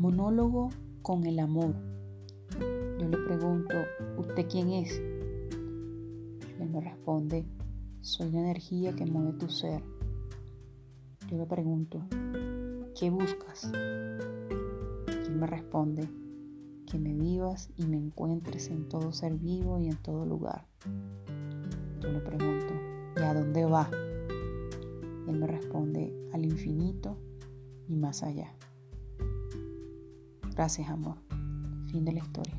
Diálogo con el amor. Yo le pregunto, ¿usted quién es? Él me responde, soy la energía que mueve tu ser. Yo le pregunto, ¿qué buscas? Él me responde, que me vivas y me encuentres en todo ser vivo y en todo lugar. Yo le pregunto, ¿y a dónde va? Él me responde, al infinito y más allá. Gracias, amor. Fin de la historia.